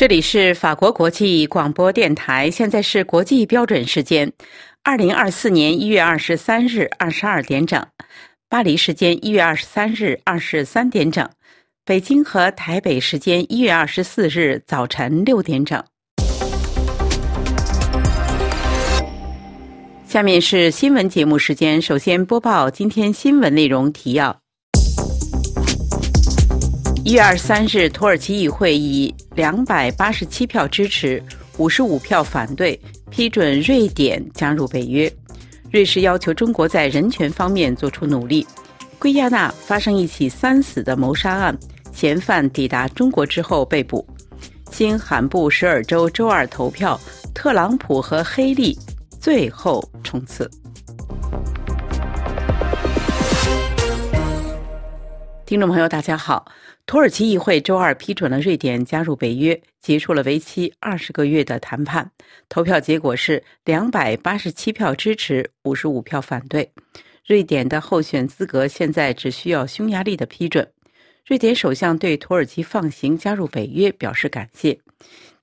这里是法国国际广播电台，现在是国际标准时间，二零二四年一月二十三日二十二点整，巴黎时间一月二十三日二十三点整，北京和台北时间一月二十四日早晨六点整。下面是新闻节目时间，首先播报今天新闻内容提要。一月二十三日，土耳其议会以两百八十七票支持、五十五票反对批准瑞典加入北约。瑞士要求中国在人权方面做出努力。圭亚那发生一起三死的谋杀案，嫌犯抵达中国之后被捕。新罕布什尔州周二投票，特朗普和黑利最后冲刺。听众朋友，大家好。土耳其议会周二批准了瑞典加入北约，结束了为期二十个月的谈判。投票结果是两百八十七票支持，五十五票反对。瑞典的候选资格现在只需要匈牙利的批准。瑞典首相对土耳其放行加入北约表示感谢。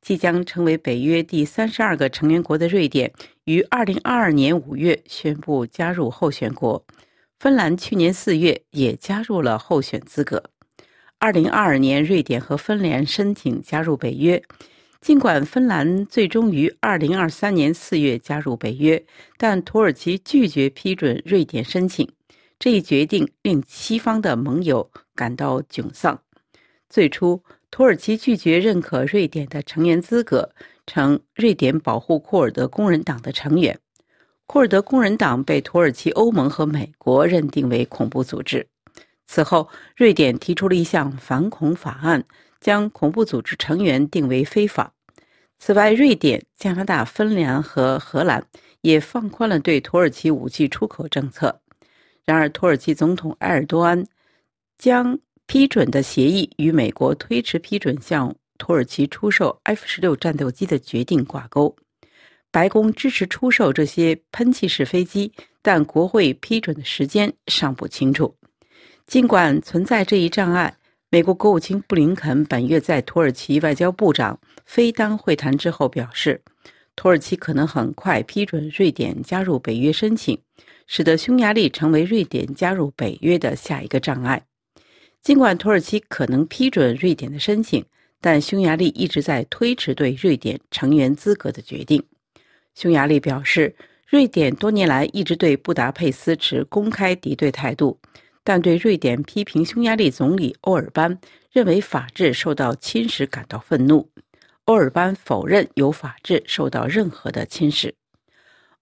即将成为北约第三十二个成员国的瑞典，于二零二二年五月宣布加入候选国。芬兰去年四月也加入了候选资格。二零二二年，瑞典和芬兰申请加入北约。尽管芬兰最终于二零二三年四月加入北约，但土耳其拒绝批准瑞典申请。这一决定令西方的盟友感到沮丧。最初，土耳其拒绝认可瑞典的成员资格，称瑞典保护库尔德工人党的成员。库尔德工人党被土耳其、欧盟和美国认定为恐怖组织。此后，瑞典提出了一项反恐法案，将恐怖组织成员定为非法。此外，瑞典、加拿大、芬兰和荷兰也放宽了对土耳其武器出口政策。然而，土耳其总统埃尔多安将批准的协议与美国推迟批准向土耳其出售 F 十六战斗机的决定挂钩。白宫支持出售这些喷气式飞机，但国会批准的时间尚不清楚。尽管存在这一障碍，美国国务卿布林肯本月在土耳其外交部长菲丹会谈之后表示，土耳其可能很快批准瑞典加入北约申请，使得匈牙利成为瑞典加入北约的下一个障碍。尽管土耳其可能批准瑞典的申请，但匈牙利一直在推迟对瑞典成员资格的决定。匈牙利表示，瑞典多年来一直对布达佩斯持公开敌对态度。但对瑞典批评匈牙利总理欧尔班认为法治受到侵蚀感到愤怒。欧尔班否认有法治受到任何的侵蚀。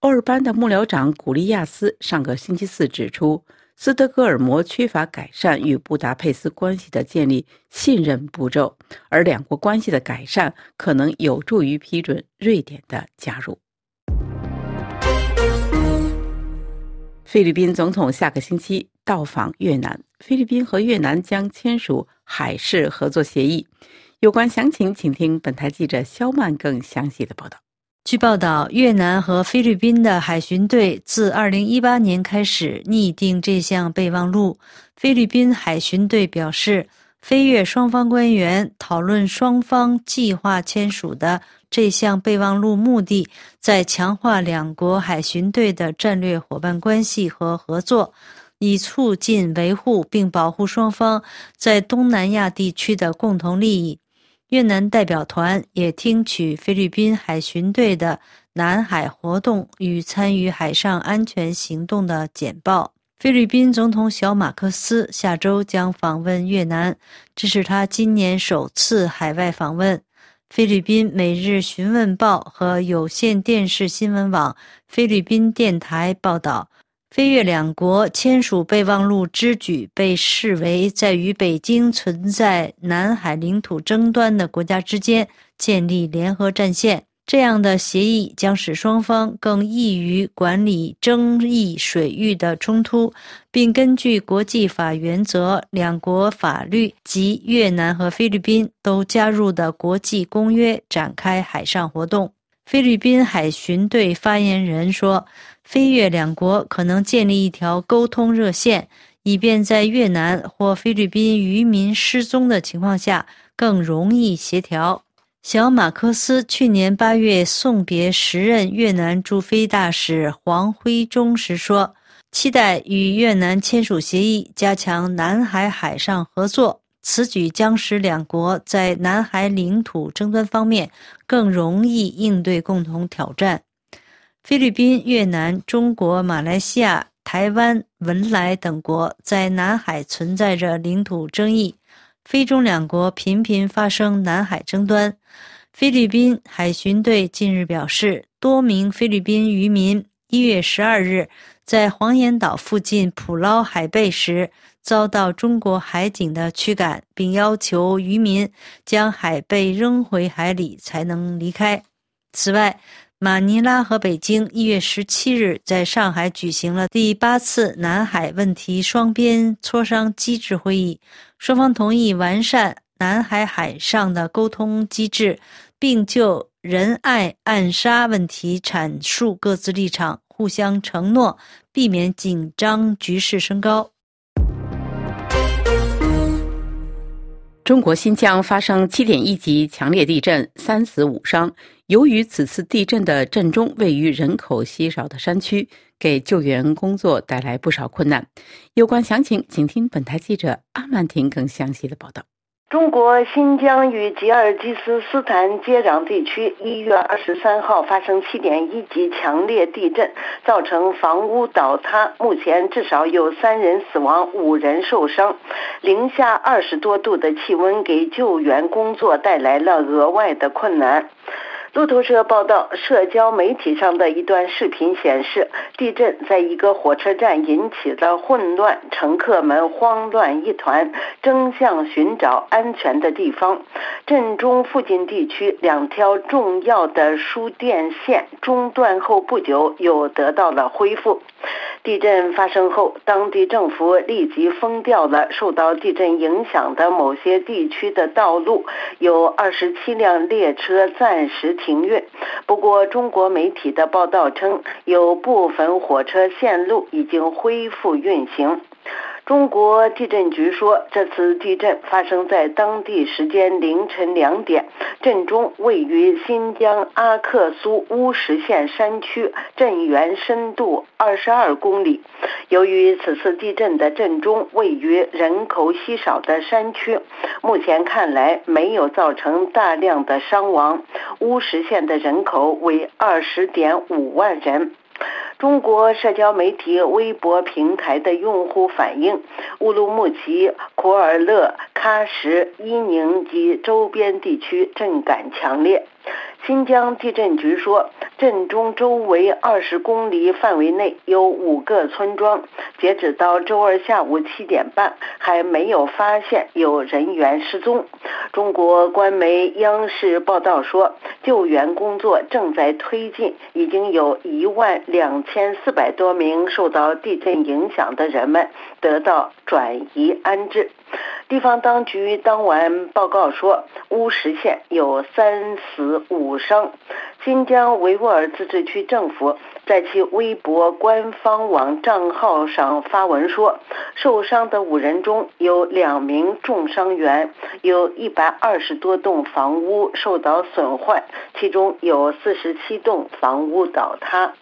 欧尔班的幕僚长古利亚斯上个星期四指出，斯德哥尔摩缺乏改善与布达佩斯关系的建立信任步骤，而两国关系的改善可能有助于批准瑞典的加入。菲律宾总统下个星期到访越南，菲律宾和越南将签署海事合作协议。有关详情，请听本台记者肖曼更详细的报道。据报道，越南和菲律宾的海巡队自2018年开始拟定这项备忘录。菲律宾海巡队表示，菲越双方官员讨论双方计划签署的。这项备忘录目的在强化两国海巡队的战略伙伴关系和合作，以促进维护并保护双方在东南亚地区的共同利益。越南代表团也听取菲律宾海巡队的南海活动与参与海上安全行动的简报。菲律宾总统小马克思下周将访问越南，这是他今年首次海外访问。菲律宾《每日询问报》和有线电视新闻网菲律宾电台报道，菲越两国签署备忘录之举被视为在与北京存在南海领土争端的国家之间建立联合战线。这样的协议将使双方更易于管理争议水域的冲突，并根据国际法原则、两国法律及越南和菲律宾都加入的国际公约展开海上活动。菲律宾海巡队发言人说：“菲越两国可能建立一条沟通热线，以便在越南或菲律宾渔民失踪的情况下更容易协调。”小马克思去年八月送别时任越南驻菲大使黄辉忠时说：“期待与越南签署协议，加强南海海上合作。此举将使两国在南海领土争端方面更容易应对共同挑战。”菲律宾、越南、中国、马来西亚、台湾、文莱等国在南海存在着领土争议。菲中两国频频发生南海争端。菲律宾海巡队近日表示，多名菲律宾渔民一月十二日在黄岩岛附近捕捞海贝时，遭到中国海警的驱赶，并要求渔民将海贝扔回海里才能离开。此外，马尼拉和北京一月十七日在上海举行了第八次南海问题双边磋商机制会议，双方同意完善南海海上的沟通机制，并就仁爱暗杀问题阐述各自立场，互相承诺避免紧张局势升高。中国新疆发生七点一级强烈地震，三死五伤。由于此次地震的震中位于人口稀少的山区，给救援工作带来不少困难。有关详情，请听本台记者阿曼婷更详细的报道。中国新疆与吉尔吉斯斯坦接壤地区一月二十三号发生七点一级强烈地震，造成房屋倒塌，目前至少有三人死亡，五人受伤。零下二十多度的气温给救援工作带来了额外的困难。路透社报道，社交媒体上的一段视频显示，地震在一个火车站引起了混乱，乘客们慌乱一团，争相寻找安全的地方。震中附近地区两条重要的输电线中断后不久又得到了恢复。地震发生后，当地政府立即封掉了受到地震影响的某些地区的道路，有二十七辆列车暂时停运。不过，中国媒体的报道称，有部分火车线路已经恢复运行。中国地震局说，这次地震发生在当地时间凌晨两点，震中位于新疆阿克苏乌什县山区，震源深度二十二公里。由于此次地震的震中位于人口稀少的山区，目前看来没有造成大量的伤亡。乌什县的人口为二十点五万人。中国社交媒体微博平台的用户反映，乌鲁木齐、库尔勒、喀什、伊宁及周边地区震感强烈。新疆地震局说，震中周围二十公里范围内有五个村庄，截止到周二下午七点半，还没有发现有人员失踪。中国官媒央视报道说，救援工作正在推进，已经有一万两千四百多名受到地震影响的人们得到转移安置。地方当局当晚报告说，乌什县有三死五伤。新疆维吾尔自治区政府在其微博官方网账号上发文说，受伤的五人中有两名重伤员，有一百二十多栋房屋受到损坏，其中有四十七栋房屋倒塌。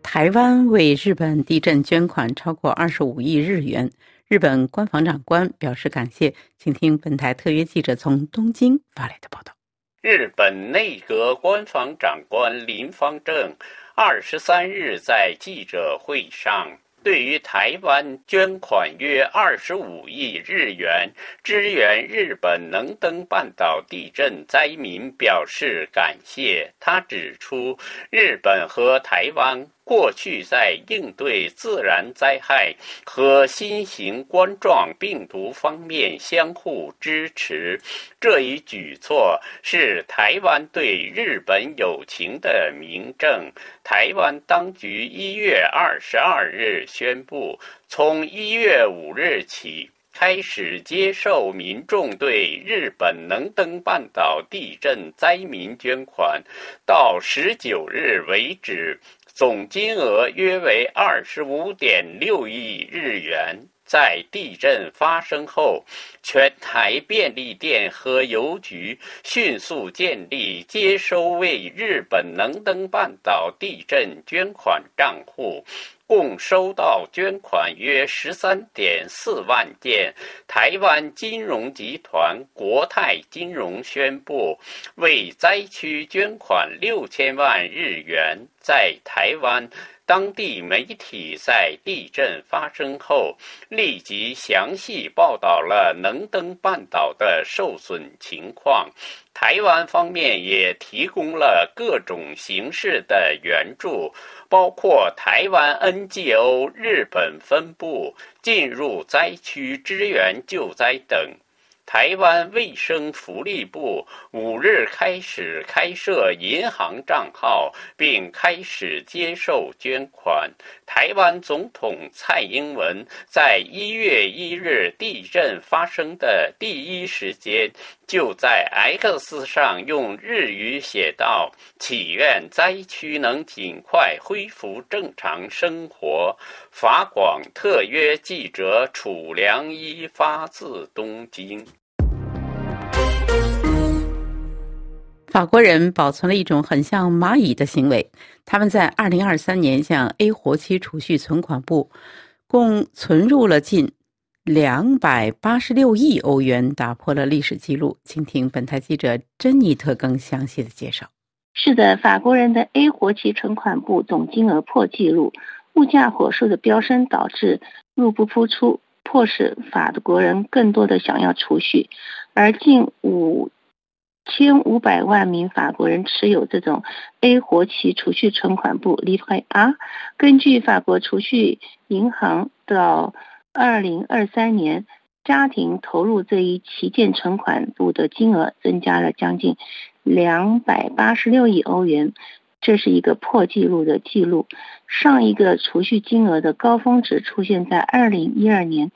台湾为日本地震捐款超过二十五亿日元，日本官房长官表示感谢。请听本台特约记者从东京发来的报道。日本内阁官房长官林方正二十三日在记者会上。对于台湾捐款约二十五亿日元支援日本能登半岛地震灾民表示感谢。他指出，日本和台湾。过去在应对自然灾害和新型冠状病毒方面相互支持，这一举措是台湾对日本友情的明证。台湾当局一月二十二日宣布，从一月五日起开始接受民众对日本能登半岛地震灾民捐款，到十九日为止。总金额约为二十五点六亿日元。在地震发生后，全台便利店和邮局迅速建立接收为日本能登半岛地震捐款账户。共收到捐款约十三点四万件。台湾金融集团国泰金融宣布，为灾区捐款六千万日元。在台湾。当地媒体在地震发生后，立即详细报道了能登半岛的受损情况。台湾方面也提供了各种形式的援助，包括台湾 NGO 日本分部进入灾区支援救灾等。台湾卫生福利部五日开始开设银行账号，并开始接受捐款。台湾总统蔡英文在一月一日地震发生的第一时间，就在 X 上用日语写道：“祈愿灾区能尽快恢复正常生活。”法广特约记者楚良一发自东京。法国人保存了一种很像蚂蚁的行为。他们在2023年向 A 活期储蓄存款部共存入了近286亿欧元，打破了历史记录。请听本台记者珍妮特更详细的介绍。是的，法国人的 A 活期存款部总金额破纪录。物价火速的飙升导致入不敷出，迫使法国人更多的想要储蓄，而近五。千五百万名法国人持有这种 A 活期储蓄存款部 Livre。根据法国储蓄银行到二零二三年，家庭投入这一旗舰存款部的金额增加了将近两百八十六亿欧元，这是一个破纪录的记录。上一个储蓄金额的高峰值出现在二零一二年，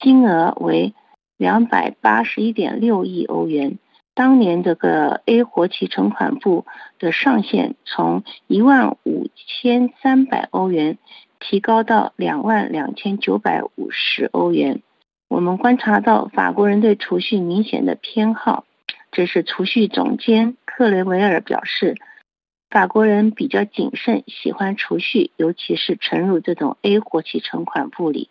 金额为两百八十一点六亿欧元。当年这个 A 活期存款部的上限从一万五千三百欧元提高到两万两千九百五十欧元。我们观察到法国人对储蓄明显的偏好，这是储蓄总监克雷维尔表示，法国人比较谨慎，喜欢储蓄，尤其是存入这种 A 活期存款部里，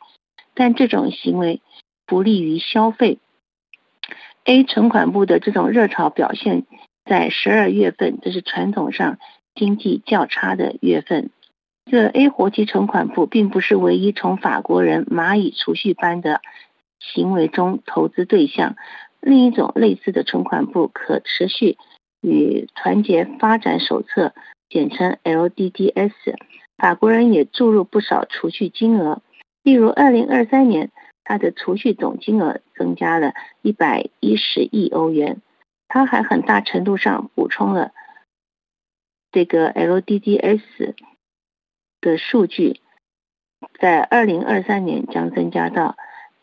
但这种行为不利于消费。A 存款部的这种热潮表现在十二月份，这是传统上经济较差的月份。这 A 活期存款部并不是唯一从法国人蚂蚁储蓄般的行为中投资对象。另一种类似的存款部可持续与团结发展手册，简称 LDDS，法国人也注入不少储蓄金额，例如二零二三年。它的储蓄总金额增加了一百一十亿欧元，它还很大程度上补充了这个 LDDS 的数据，在二零二三年将增加到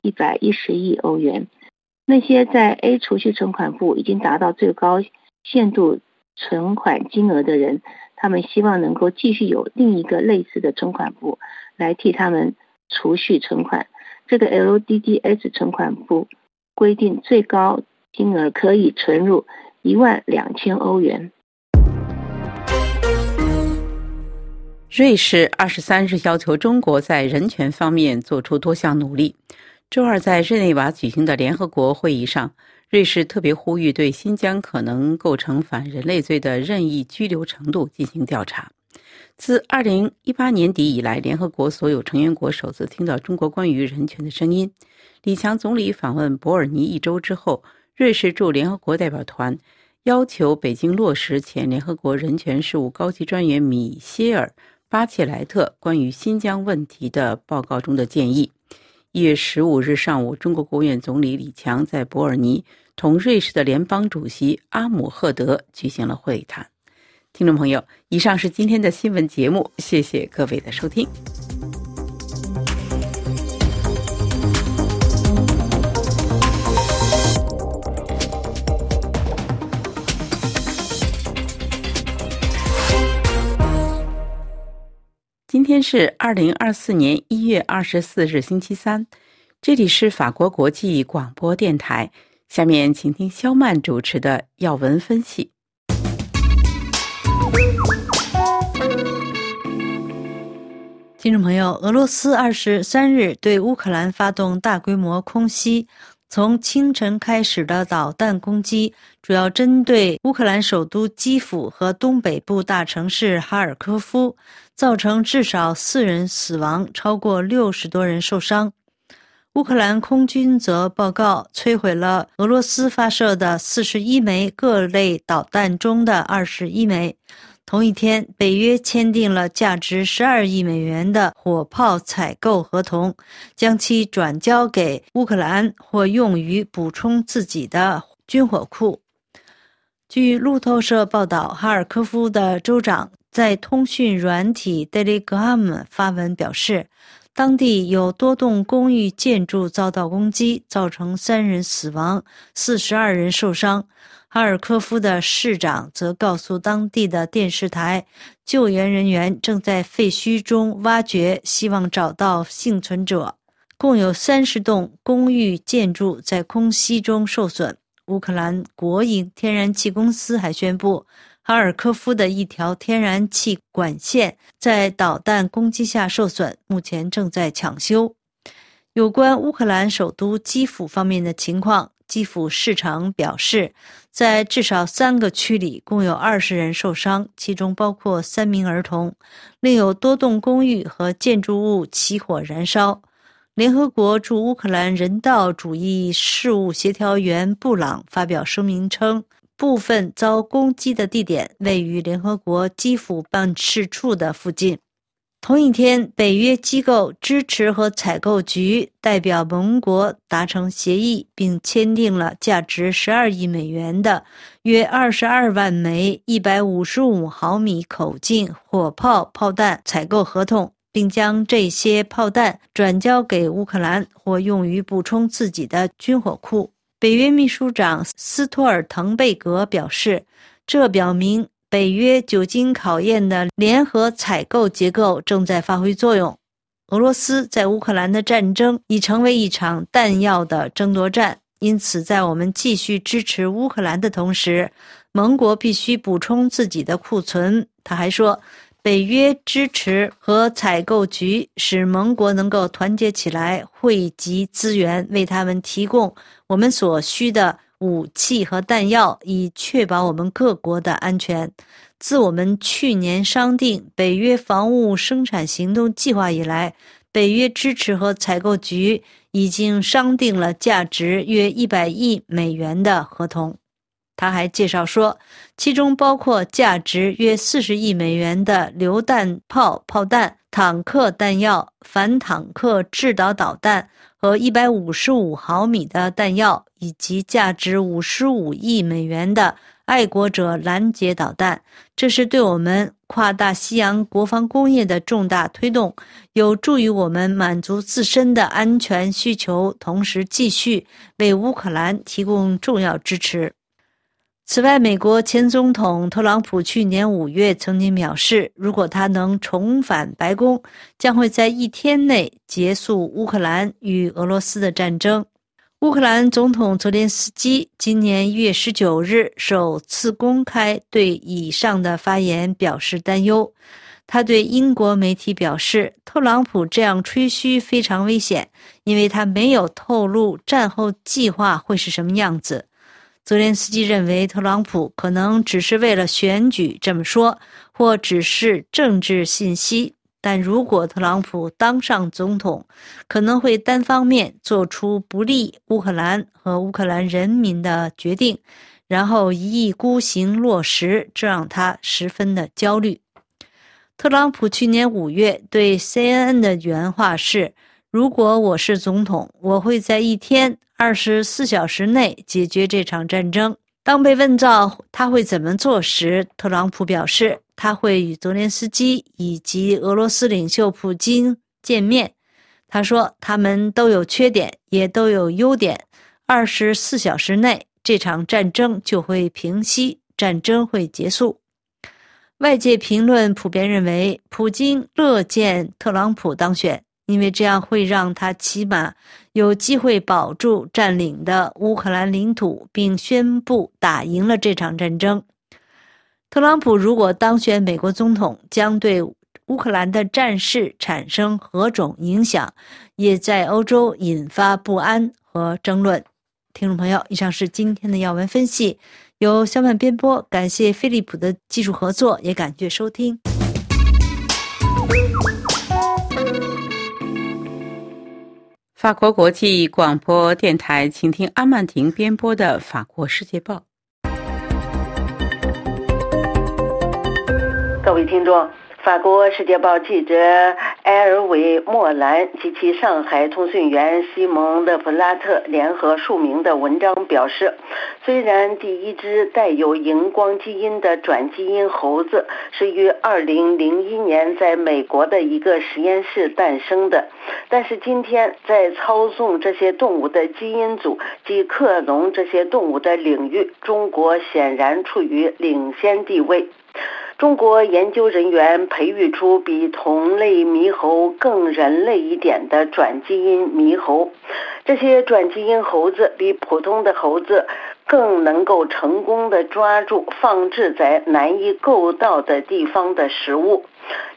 一百一十亿欧元。那些在 A 储蓄存款部已经达到最高限度存款金额的人，他们希望能够继续有另一个类似的存款部来替他们储蓄存款。这个 LDDS 存款部规定最高金额可以存入一万两千欧元。瑞士二十三日要求中国在人权方面做出多项努力。周二在日内瓦举行的联合国会议上，瑞士特别呼吁对新疆可能构成反人类罪的任意拘留程度进行调查。自2018年底以来，联合国所有成员国首次听到中国关于人权的声音。李强总理访问伯尔尼一周之后，瑞士驻联合国代表团要求北京落实前联合国人权事务高级专员米歇尔·巴切莱特关于新疆问题的报告中的建议。一月十五日上午，中国国务院总理李强在伯尔尼同瑞士的联邦主席阿姆赫德举行了会谈。听众朋友，以上是今天的新闻节目，谢谢各位的收听。今天是二零二四年一月二十四日，星期三。这里是法国国际广播电台。下面请听肖曼主持的要闻分析。听众朋友，俄罗斯二十三日对乌克兰发动大规模空袭，从清晨开始的导弹攻击主要针对乌克兰首都基辅和东北部大城市哈尔科夫，造成至少四人死亡，超过六十多人受伤。乌克兰空军则报告摧毁了俄罗斯发射的四十一枚各类导弹中的二十一枚。同一天，北约签订了价值十二亿美元的火炮采购合同，将其转交给乌克兰或用于补充自己的军火库。据路透社报道，哈尔科夫的州长在通讯软体 Telegram 发文表示。当地有多栋公寓建筑遭到攻击，造成三人死亡、四十二人受伤。哈尔科夫的市长则告诉当地的电视台，救援人员正在废墟中挖掘，希望找到幸存者。共有三十栋公寓建筑在空袭中受损。乌克兰国营天然气公司还宣布。哈尔科夫的一条天然气管线在导弹攻击下受损，目前正在抢修。有关乌克兰首都基辅方面的情况，基辅市长表示，在至少三个区里共有二十人受伤，其中包括三名儿童。另有多栋公寓和建筑物起火燃烧。联合国驻乌克兰人道主义事务协调员布朗发表声明称。部分遭攻击的地点位于联合国基辅办事处的附近。同一天，北约机构支持和采购局代表盟国达成协议，并签订了价值十二亿美元的约二十二万枚一百五十五毫米口径火炮炮弹采购合同，并将这些炮弹转交给乌克兰，或用于补充自己的军火库。北约秘书长斯托尔滕贝格表示，这表明北约久经考验的联合采购结构正在发挥作用。俄罗斯在乌克兰的战争已成为一场弹药的争夺战，因此，在我们继续支持乌克兰的同时，盟国必须补充自己的库存。他还说。北约支持和采购局使盟国能够团结起来，汇集资源，为他们提供我们所需的武器和弹药，以确保我们各国的安全。自我们去年商定北约防务生产行动计划以来，北约支持和采购局已经商定了价值约一百亿美元的合同。他还介绍说，其中包括价值约四十亿美元的榴弹炮炮弹、坦克弹药、反坦克制导导弹和一百五十五毫米的弹药，以及价值五十五亿美元的爱国者拦截导弹。这是对我们跨大西洋国防工业的重大推动，有助于我们满足自身的安全需求，同时继续为乌克兰提供重要支持。此外，美国前总统特朗普去年五月曾经表示，如果他能重返白宫，将会在一天内结束乌克兰与俄罗斯的战争。乌克兰总统泽连斯基今年一月十九日首次公开对以上的发言表示担忧。他对英国媒体表示，特朗普这样吹嘘非常危险，因为他没有透露战后计划会是什么样子。泽连斯基认为，特朗普可能只是为了选举这么说，或只是政治信息。但如果特朗普当上总统，可能会单方面做出不利乌克兰和乌克兰人民的决定，然后一意孤行落实，这让他十分的焦虑。特朗普去年五月对 CNN 的原话是：“如果我是总统，我会在一天。”二十四小时内解决这场战争。当被问到他会怎么做时，特朗普表示他会与泽连斯基以及俄罗斯领袖普京见面。他说他们都有缺点，也都有优点。二十四小时内这场战争就会平息，战争会结束。外界评论普遍认为，普京乐见特朗普当选。因为这样会让他起码有机会保住占领的乌克兰领土，并宣布打赢了这场战争。特朗普如果当选美国总统，将对乌克兰的战事产生何种影响，也在欧洲引发不安和争论。听众朋友，以上是今天的要闻分析，由小曼编播，感谢飞利浦的技术合作，也感谢收听。法国国际广播电台，请听阿曼婷编播的《法国世界报》。各位听众。法国《世界报》记者埃尔维·莫兰及其上海通讯员西蒙·勒普拉特联合署名的文章表示，虽然第一只带有荧光基因的转基因猴子是于2001年在美国的一个实验室诞生的，但是今天在操纵这些动物的基因组及克隆这些动物的领域，中国显然处于领先地位。中国研究人员培育出比同类猕猴更人类一点的转基因猕猴，这些转基因猴子比普通的猴子更能够成功的抓住放置在难以够到的地方的食物。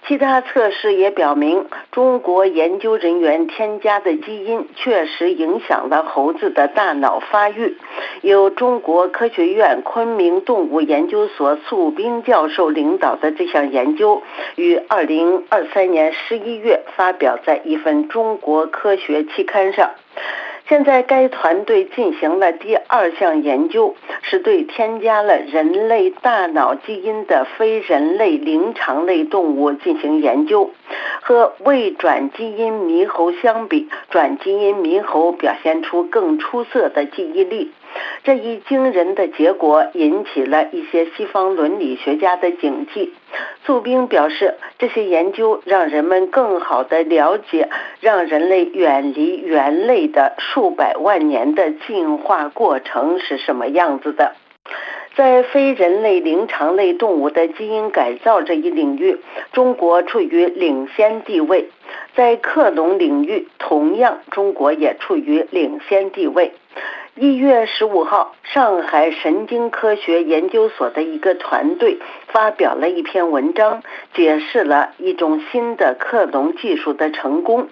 其他测试也表明，中国研究人员添加的基因确实影响了猴子的大脑发育。由中国科学院昆明动物研究所素兵教授领导的这项研究，于二零二三年十一月发表在一份中国科学期刊上。现在，该团队进行了第二项研究，是对添加了人类大脑基因的非人类灵长类动物进行研究。和未转基因猕猴相比，转基因猕猴表现出更出色的记忆力。这一惊人的结果引起了一些西方伦理学家的警惕。素兵表示，这些研究让人们更好地了解让人类远离猿类的数百万年的进化过程是什么样子的。在非人类灵长类动物的基因改造这一领域，中国处于领先地位。在克隆领域，同样，中国也处于领先地位。一月十五号，上海神经科学研究所的一个团队发表了一篇文章，解释了一种新的克隆技术的成功。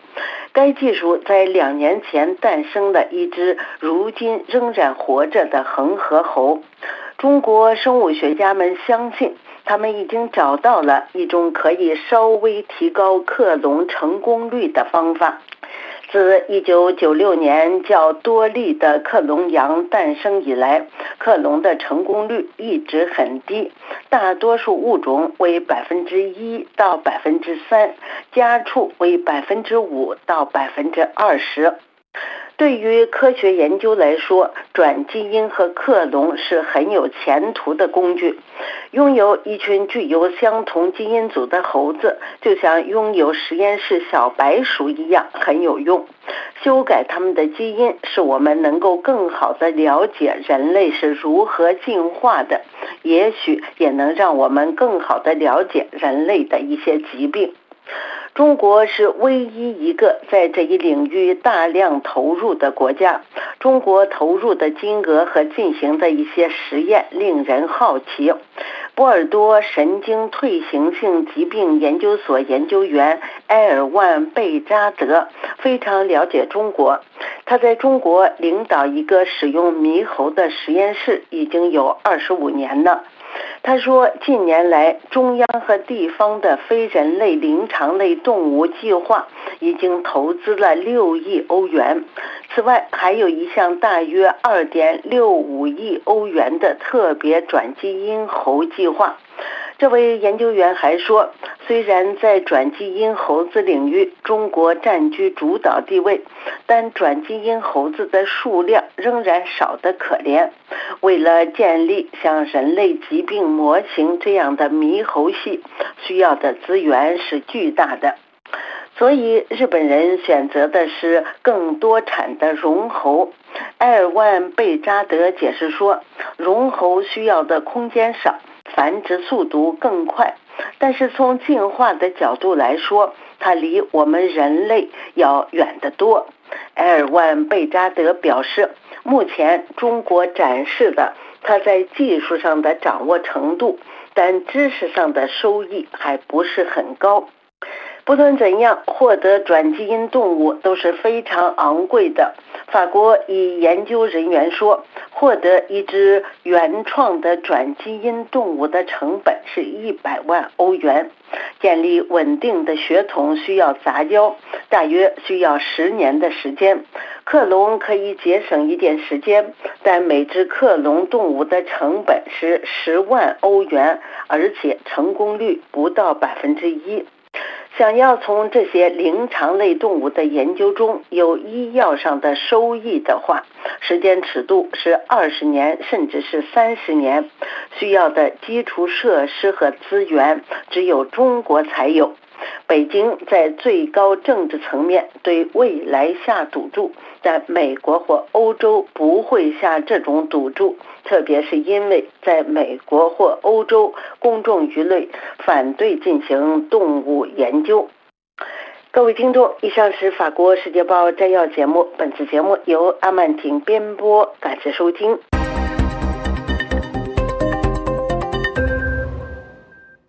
该技术在两年前诞生了一只如今仍然活着的恒河猴。中国生物学家们相信，他们已经找到了一种可以稍微提高克隆成功率的方法。自1996年较多例的克隆羊诞生以来，克隆的成功率一直很低，大多数物种为百分之一到百分之三，家畜为百分之五到百分之二十。对于科学研究来说，转基因和克隆是很有前途的工具。拥有一群具有相同基因组的猴子，就像拥有实验室小白鼠一样很有用。修改它们的基因，使我们能够更好地了解人类是如何进化的，也许也能让我们更好地了解人类的一些疾病。中国是唯一一个在这一领域大量投入的国家。中国投入的金额和进行的一些实验令人好奇。波尔多神经退行性疾病研究所研究员埃尔万贝扎德非常了解中国。他在中国领导一个使用猕猴的实验室已经有二十五年了。他说，近年来，中央和地方的非人类灵长类动物计划已经投资了六亿欧元。此外，还有一项大约二点六五亿欧元的特别转基因猴计划。这位研究员还说，虽然在转基因猴子领域中国占据主导地位，但转基因猴子的数量仍然少得可怜。为了建立像人类疾病模型这样的猕猴系，需要的资源是巨大的。所以，日本人选择的是更多产的绒猴。埃尔万贝扎德解释说，绒猴需要的空间少。繁殖速度更快，但是从进化的角度来说，它离我们人类要远得多。埃尔万·贝扎德表示，目前中国展示的它在技术上的掌握程度，但知识上的收益还不是很高。不论怎样，获得转基因动物都是非常昂贵的。法国一研究人员说，获得一只原创的转基因动物的成本是一百万欧元。建立稳定的血统需要杂交，大约需要十年的时间。克隆可以节省一点时间，但每只克隆动物的成本是十万欧元，而且成功率不到百分之一。想要从这些灵长类动物的研究中有医药上的收益的话，时间尺度是二十年，甚至是三十年。需要的基础设施和资源只有中国才有。北京在最高政治层面对未来下赌注，但美国或欧洲不会下这种赌注。特别是因为在美国或欧洲，公众舆论反对进行动物研究。各位听众，以上是法国《世界报》摘要节目，本次节目由阿曼婷编播，感谢收听。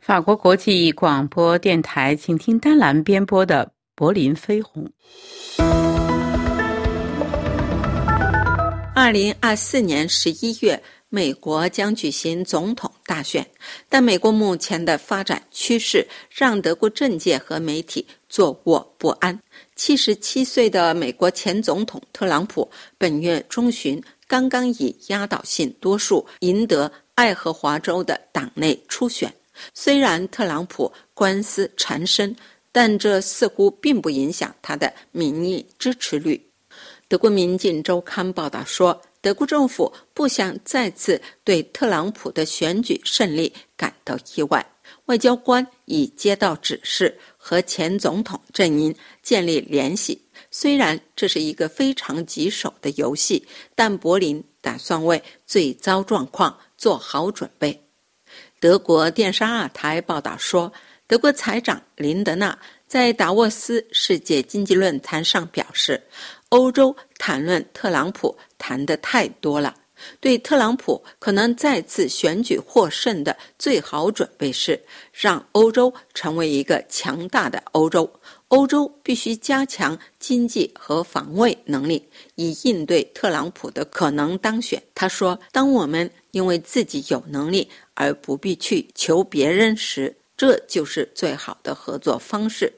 法国国际广播电台，请听丹兰编播的《柏林飞鸿》。二零二四年十一月，美国将举行总统大选，但美国目前的发展趋势让德国政界和媒体坐卧不安。七十七岁的美国前总统特朗普本月中旬刚刚以压倒性多数赢得爱荷华州的党内初选。虽然特朗普官司缠身，但这似乎并不影响他的民意支持率。德国《民进周刊》报道说，德国政府不想再次对特朗普的选举胜利感到意外。外交官已接到指示，和前总统阵营建立联系。虽然这是一个非常棘手的游戏，但柏林打算为最糟状况做好准备。德国电视二台报道说，德国财长林德纳在达沃斯世界经济论坛上表示。欧洲谈论特朗普谈的太多了。对特朗普可能再次选举获胜的最好准备是让欧洲成为一个强大的欧洲。欧洲必须加强经济和防卫能力，以应对特朗普的可能当选。他说：“当我们因为自己有能力而不必去求别人时，这就是最好的合作方式。”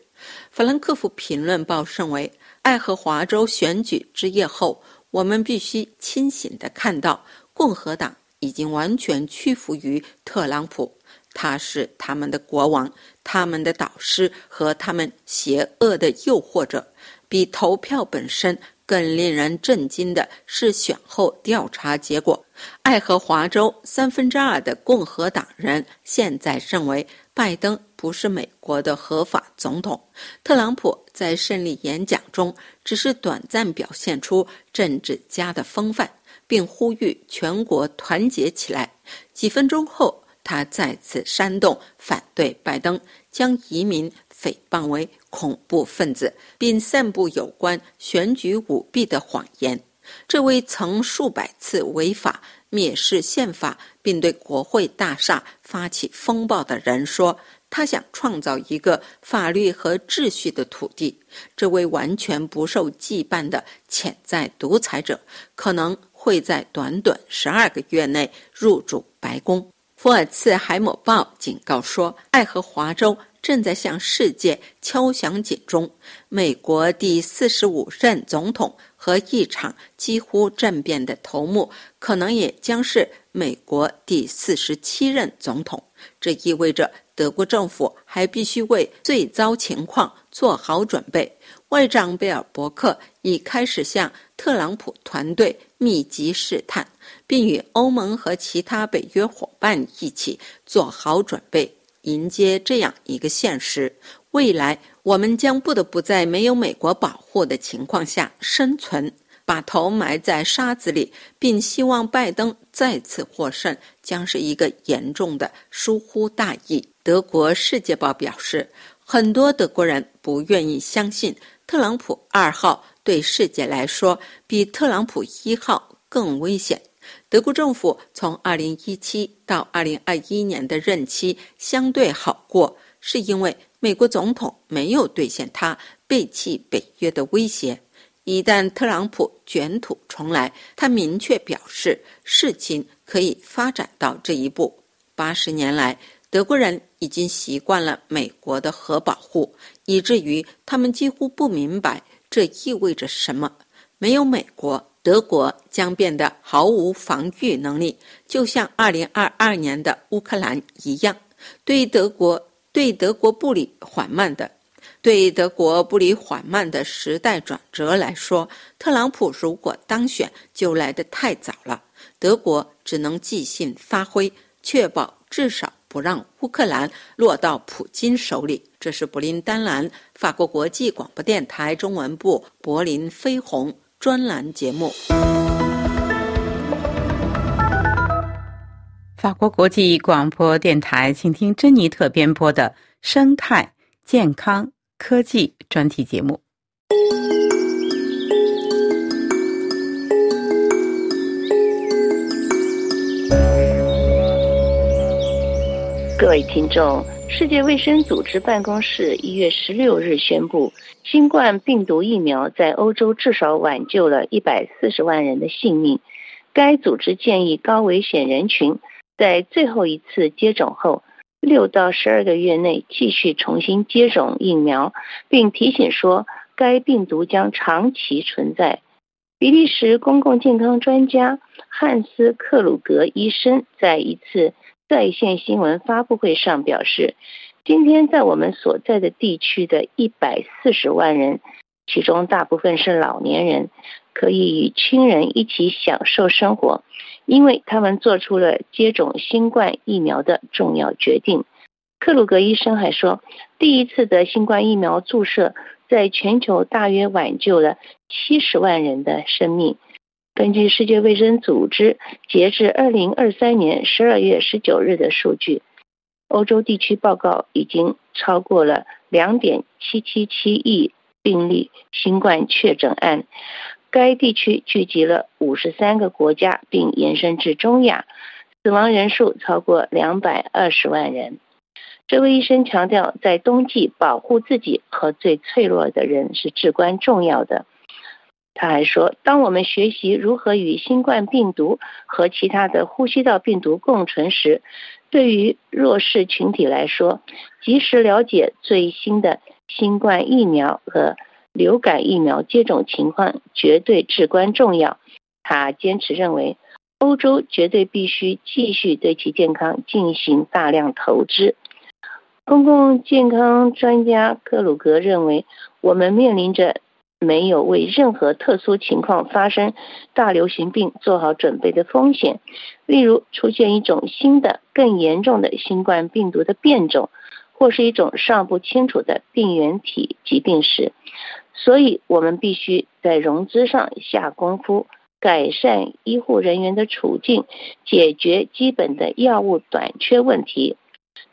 法兰克福评论报认为。爱荷华州选举之夜后，我们必须清醒地看到，共和党已经完全屈服于特朗普。他是他们的国王，他们的导师和他们邪恶的诱惑者。比投票本身更令人震惊的是选后调查结果：爱荷华州三分之二的共和党人现在认为。拜登不是美国的合法总统。特朗普在胜利演讲中只是短暂表现出政治家的风范，并呼吁全国团结起来。几分钟后，他再次煽动反对拜登，将移民诽谤为恐怖分子，并散布有关选举舞弊的谎言。这位曾数百次违法。蔑视宪法并对国会大厦发起风暴的人说：“他想创造一个法律和秩序的土地。”这位完全不受羁绊的潜在独裁者可能会在短短十二个月内入主白宫。福尔茨海姆报警告说，爱荷华州正在向世界敲响警钟。美国第四十五任总统。和一场几乎政变的头目，可能也将是美国第四十七任总统。这意味着德国政府还必须为最糟情况做好准备。外长贝尔伯克已开始向特朗普团队密集试探，并与欧盟和其他北约伙伴一起做好准备，迎接这样一个现实：未来。我们将不得不在没有美国保护的情况下生存，把头埋在沙子里，并希望拜登再次获胜，将是一个严重的疏忽大意。德国《世界报》表示，很多德国人不愿意相信特朗普二号对世界来说比特朗普一号更危险。德国政府从2017到2021年的任期相对好过，是因为美国总统没有兑现他背弃北约的威胁。一旦特朗普卷土重来，他明确表示事情可以发展到这一步。八十年来，德国人已经习惯了美国的核保护，以至于他们几乎不明白这意味着什么。没有美国。德国将变得毫无防御能力，就像2022年的乌克兰一样。对德国，对德国步履缓慢的，对德国步履缓慢的时代转折来说，特朗普如果当选，就来得太早了。德国只能即兴发挥，确保至少不让乌克兰落到普京手里。这是布林丹兰，法国国际广播电台中文部柏林飞鸿。专栏节目，法国国际广播电台，请听珍妮特编播的生态健康科技专题节目。各位听众。世界卫生组织办公室一月十六日宣布，新冠病毒疫苗在欧洲至少挽救了一百四十万人的性命。该组织建议高危险人群在最后一次接种后六到十二个月内继续重新接种疫苗，并提醒说该病毒将长期存在。比利时公共健康专家汉斯·克鲁格医生在一次。在线新闻发布会上表示，今天在我们所在的地区的一百四十万人，其中大部分是老年人，可以与亲人一起享受生活，因为他们做出了接种新冠疫苗的重要决定。克鲁格医生还说，第一次的新冠疫苗注射在全球大约挽救了七十万人的生命。根据世界卫生组织截至二零二三年十二月十九日的数据，欧洲地区报告已经超过了两点七七七亿病例新冠确诊案。该地区聚集了五十三个国家，并延伸至中亚，死亡人数超过两百二十万人。这位医生强调，在冬季保护自己和最脆弱的人是至关重要的。他还说，当我们学习如何与新冠病毒和其他的呼吸道病毒共存时，对于弱势群体来说，及时了解最新的新冠疫苗和流感疫苗接种情况绝对至关重要。他坚持认为，欧洲绝对必须继续对其健康进行大量投资。公共健康专家克鲁格认为，我们面临着。没有为任何特殊情况发生大流行病做好准备的风险，例如出现一种新的、更严重的新冠病毒的变种，或是一种尚不清楚的病原体疾病时，所以我们必须在融资上下功夫，改善医护人员的处境，解决基本的药物短缺问题。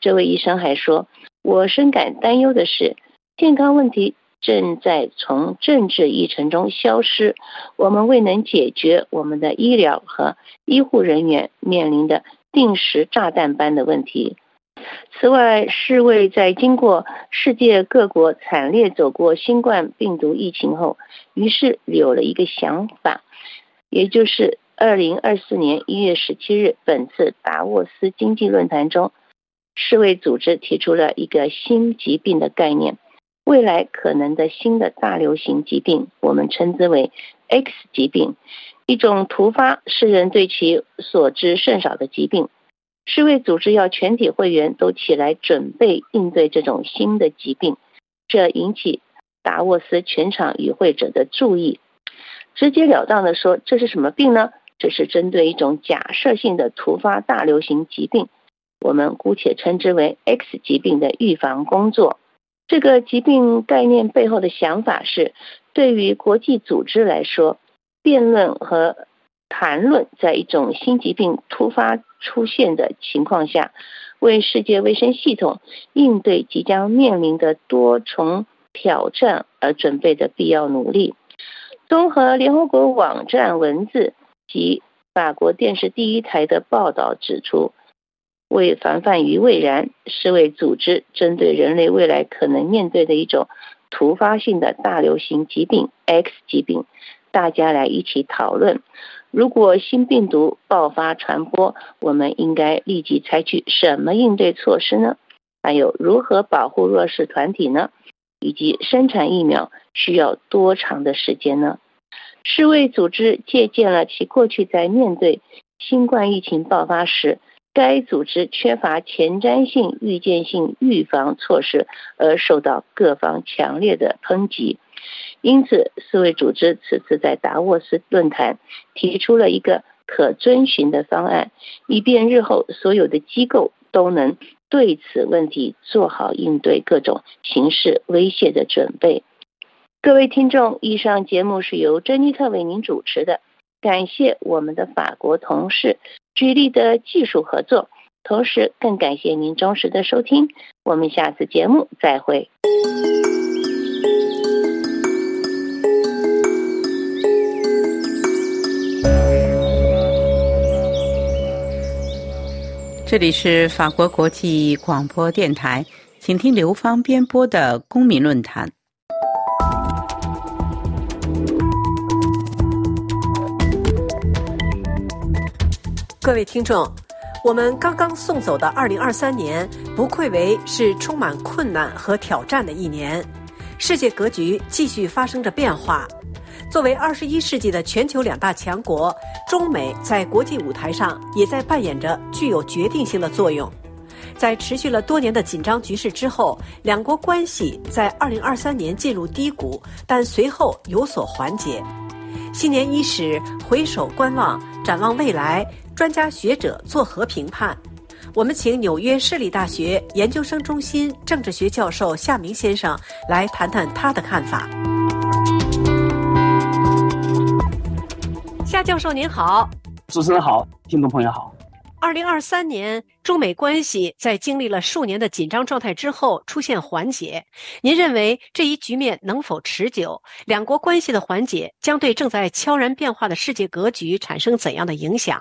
这位医生还说：“我深感担忧的是，健康问题。”正在从政治议程中消失。我们未能解决我们的医疗和医护人员面临的定时炸弹般的问题。此外，世卫在经过世界各国惨烈走过新冠病毒疫情后，于是有了一个想法，也就是二零二四年一月十七日本次达沃斯经济论坛中，世卫组织提出了一个新疾病的概念。未来可能的新的大流行疾病，我们称之为 X 疾病，一种突发、世人对其所知甚少的疾病。世卫组织要全体会员都起来准备应对这种新的疾病，这引起达沃斯全场与会者的注意。直截了当地说，这是什么病呢？这是针对一种假设性的突发大流行疾病，我们姑且称之为 X 疾病的预防工作。这个疾病概念背后的想法是，对于国际组织来说，辩论和谈论在一种新疾病突发出现的情况下，为世界卫生系统应对即将面临的多重挑战而准备的必要努力。综合联合国网站文字及法国电视第一台的报道指出，为防范于未然，世卫组织针对人类未来可能面对的一种突发性的大流行疾病 X 疾病，大家来一起讨论。如果新病毒爆发传播，我们应该立即采取什么应对措施呢？还有如何保护弱势团体呢？以及生产疫苗需要多长的时间呢？世卫组织借鉴了其过去在面对新冠疫情爆发时，该组织缺乏前瞻性、预见性预防措施而受到各方强烈的抨击。因此，世卫组织此次在达沃斯论坛提出了一个可遵循的方案，以便日后所有的机构都能对此问题做好应对各种形式威胁的准备。各位听众，以上节目是由珍妮特为您主持的，感谢我们的法国同事举例的技术合作，同时更感谢您忠实的收听。我们下次节目再会。这里是法国国际广播电台，请听刘芳编播的公民论坛。各位听众，我们刚刚送走的二零二三年，不愧为是充满困难和挑战的一年。世界格局继续发生着变化。作为二十一世纪的全球两大强国，中美在国际舞台上也在扮演着具有决定性的作用。在持续了多年的紧张局势之后，两国关系在二零二三年进入低谷，但随后有所缓解。新年伊始，回首观望，展望未来，专家学者作何评判？我们请纽约市立大学研究生中心政治学教授夏明先生来谈谈他的看法。夏教授您好，主持人好，听众朋友好。二零二三年，中美关系在经历了数年的紧张状态之后出现缓解。您认为这一局面能否持久？两国关系的缓解将对正在悄然变化的世界格局产生怎样的影响？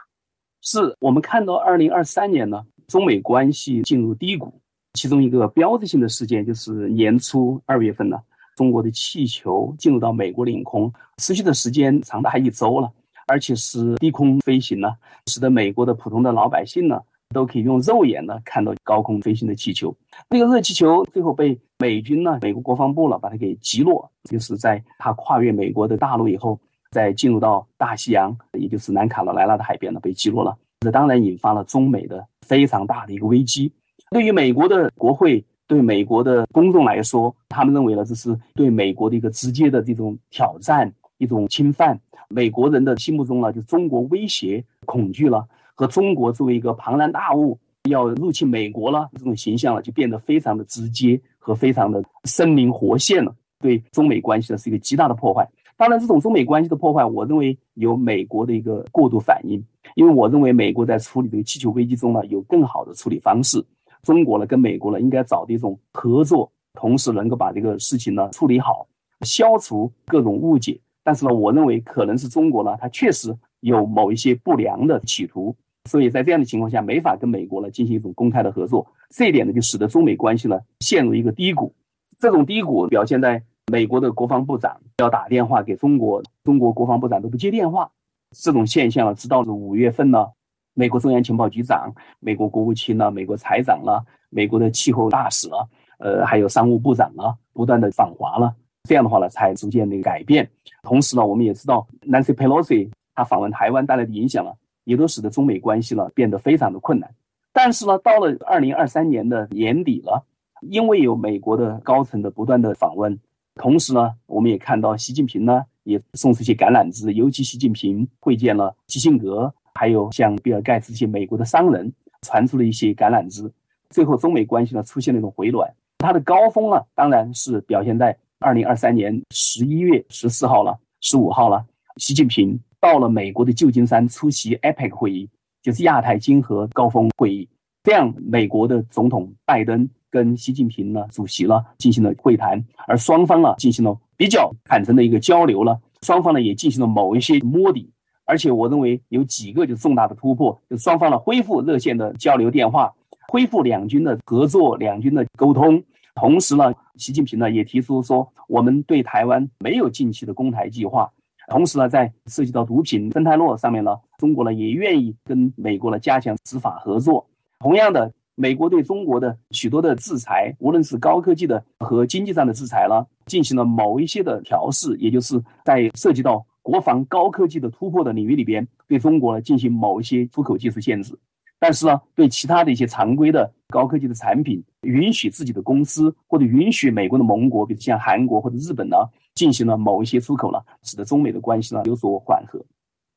是我们看到二零二三年呢，中美关系进入低谷，其中一个标志性的事件就是年初二月份呢，中国的气球进入到美国领空，持续的时间长达一周了。而且是低空飞行呢，使得美国的普通的老百姓呢，都可以用肉眼呢看到高空飞行的气球。那个热气球最后被美军呢，美国国防部了把它给击落，就是在它跨越美国的大陆以后，再进入到大西洋，也就是南卡罗来纳的海边呢被击落了。这当然引发了中美的非常大的一个危机。对于美国的国会，对美国的公众来说，他们认为呢，这是对美国的一个直接的这种挑战，一种侵犯。美国人的心目中呢，就中国威胁、恐惧了，和中国作为一个庞然大物要入侵美国了，这种形象呢，就变得非常的直接和非常的生灵活现了。对中美关系呢，是一个极大的破坏。当然，这种中美关系的破坏，我认为有美国的一个过度反应，因为我认为美国在处理这个气球危机中呢，有更好的处理方式。中国呢，跟美国呢，应该找的一种合作，同时能够把这个事情呢处理好，消除各种误解。但是呢，我认为可能是中国呢，它确实有某一些不良的企图，所以在这样的情况下，没法跟美国呢进行一种公开的合作。这一点呢，就使得中美关系呢陷入一个低谷。这种低谷表现在美国的国防部长要打电话给中国，中国国防部长都不接电话。这种现象，直到了五月份呢，美国中央情报局长、美国国务卿呢、美国财长了、美国的气候大使了，呃，还有商务部长啊，不断的访华了。这样的话呢，才逐渐的改变。同时呢，我们也知道 Nancy Pelosi 她访问台湾带来的影响呢，也都使得中美关系呢变得非常的困难。但是呢，到了二零二三年的年底了，因为有美国的高层的不断的访问，同时呢，我们也看到习近平呢也送出一些橄榄枝，尤其习近平会见了基辛格，还有像比尔盖茨这些美国的商人，传出了一些橄榄枝。最后，中美关系呢出现了一种回暖。它的高峰呢，当然是表现在。二零二三年十一月十四号了，十五号了，习近平到了美国的旧金山出席 APEC 会议，就是亚太经合高峰会议。这样美国的总统拜登跟习近平呢主席呢进行了会谈，而双方呢进行了比较坦诚的一个交流了，双方呢也进行了某一些摸底，而且我认为有几个就重大的突破，就双方呢恢复热线的交流电话，恢复两军的合作，两军的沟通。同时呢，习近平呢也提出说，我们对台湾没有近期的攻台计划。同时呢，在涉及到毒品、芬太诺上面呢，中国呢也愿意跟美国呢加强执法合作。同样的，美国对中国的许多的制裁，无论是高科技的和经济上的制裁了，进行了某一些的调试，也就是在涉及到国防高科技的突破的领域里边，对中国呢进行某一些出口技术限制。但是呢，对其他的一些常规的高科技的产品，允许自己的公司或者允许美国的盟国，比如像韩国或者日本呢，进行了某一些出口了，使得中美的关系呢有所缓和。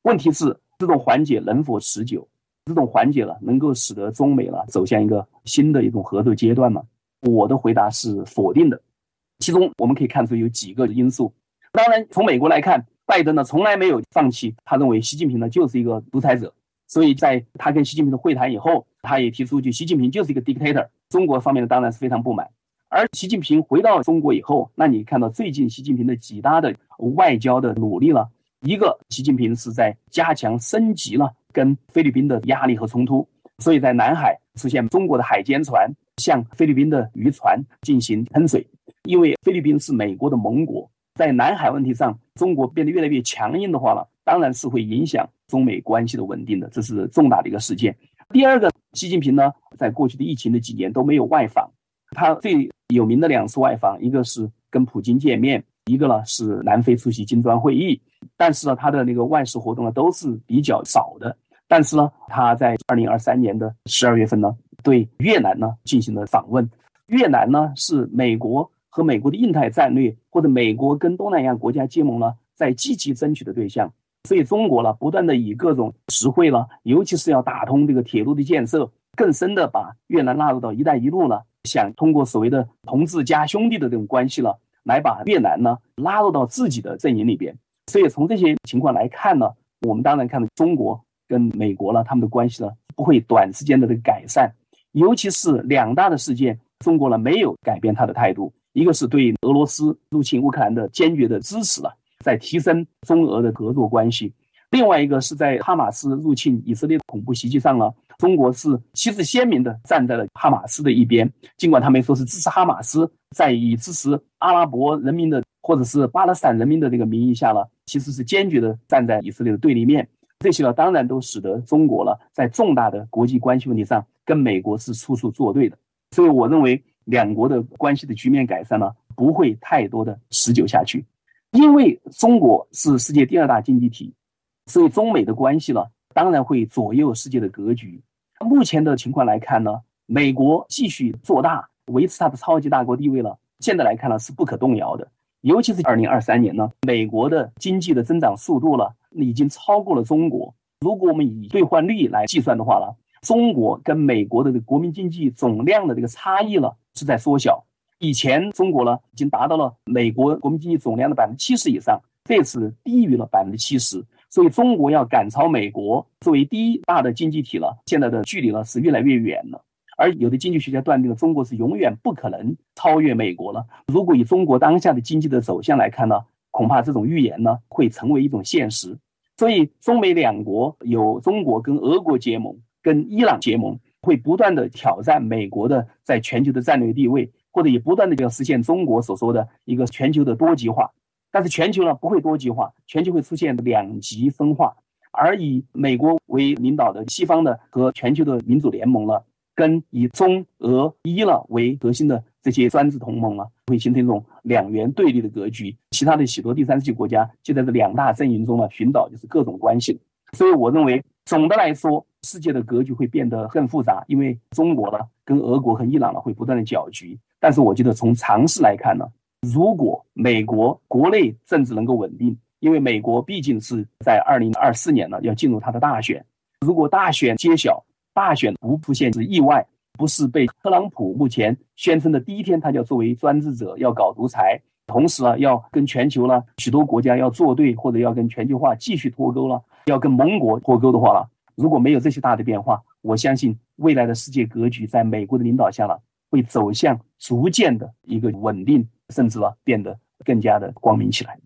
问题是这种缓解能否持久？这种缓解了能够使得中美了走向一个新的一种合作阶段吗？我的回答是否定的。其中我们可以看出有几个因素。当然，从美国来看，拜登呢从来没有放弃，他认为习近平呢就是一个独裁者。所以在他跟习近平的会谈以后，他也提出，就习近平就是一个 dictator。中国方面的，当然是非常不满。而习近平回到中国以后，那你看到最近习近平的几大的外交的努力了，一个习近平是在加强升级了跟菲律宾的压力和冲突，所以在南海出现中国的海监船向菲律宾的渔船进行喷水，因为菲律宾是美国的盟国，在南海问题上，中国变得越来越强硬的话了，当然是会影响。中美关系的稳定的，这是重大的一个事件。第二个，习近平呢，在过去的疫情的几年都没有外访，他最有名的两次外访，一个是跟普京见面，一个呢是南非出席金砖会议。但是呢，他的那个外事活动呢都是比较少的。但是呢，他在二零二三年的十二月份呢，对越南呢进行了访问。越南呢是美国和美国的印太战略，或者美国跟东南亚国家结盟呢，在积极争取的对象。所以中国呢，不断的以各种实惠了，尤其是要打通这个铁路的建设，更深的把越南纳入到“一带一路”呢，想通过所谓的同志加兄弟的这种关系了，来把越南呢拉入到自己的阵营里边。所以从这些情况来看呢，我们当然看到中国跟美国呢，他们的关系呢不会短时间的这个改善，尤其是两大的事件，中国呢没有改变他的态度，一个是对俄罗斯入侵乌克兰的坚决的支持了。在提升中俄的合作关系，另外一个是在哈马斯入侵以色列恐怖袭击上呢，中国是旗帜鲜明的站在了哈马斯的一边，尽管他们说是支持哈马斯，在以支持阿拉伯人民的或者是巴勒斯坦人民的这个名义下呢，其实是坚决的站在以色列的对立面。这些呢，当然都使得中国了在重大的国际关系问题上跟美国是处处作对的。所以我认为两国的关系的局面改善呢，不会太多的持久下去。因为中国是世界第二大经济体，所以中美的关系呢，当然会左右世界的格局。目前的情况来看呢，美国继续做大，维持它的超级大国地位了。现在来看呢，是不可动摇的。尤其是二零二三年呢，美国的经济的增长速度了，已经超过了中国。如果我们以兑换率来计算的话呢，中国跟美国的国民经济总量的这个差异了，是在缩小。以前中国呢已经达到了美国国民经济总量的百分之七十以上，这次低于了百分之七十，所以中国要赶超美国作为第一大的经济体了，现在的距离呢是越来越远了。而有的经济学家断定了中国是永远不可能超越美国了。如果以中国当下的经济的走向来看呢，恐怕这种预言呢会成为一种现实。所以中美两国有中国跟俄国结盟，跟伊朗结盟，会不断的挑战美国的在全球的战略地位。或者也不断的要实现中国所说的一个全球的多极化，但是全球呢不会多极化，全球会出现两极分化，而以美国为领导的西方的和全球的民主联盟了，跟以中俄伊了为核心的这些专制同盟了，会形成一种两元对立的格局。其他的许多第三世界国家就在这两大阵营中呢寻找就是各种关系。所以我认为总的来说，世界的格局会变得更复杂，因为中国呢跟俄国和伊朗呢会不断的搅局。但是我觉得从常识来看呢，如果美国国内政治能够稳定，因为美国毕竟是在二零二四年呢要进入它的大选，如果大选揭晓，大选不出现是意外，不是被特朗普目前宣称的第一天他就要作为专制者要搞独裁，同时啊要跟全球呢许多国家要作对，或者要跟全球化继续脱钩了，要跟盟国脱钩的话了，如果没有这些大的变化，我相信未来的世界格局在美国的领导下了，会走向逐渐的一个稳定，甚至呢变得更加的光明起来。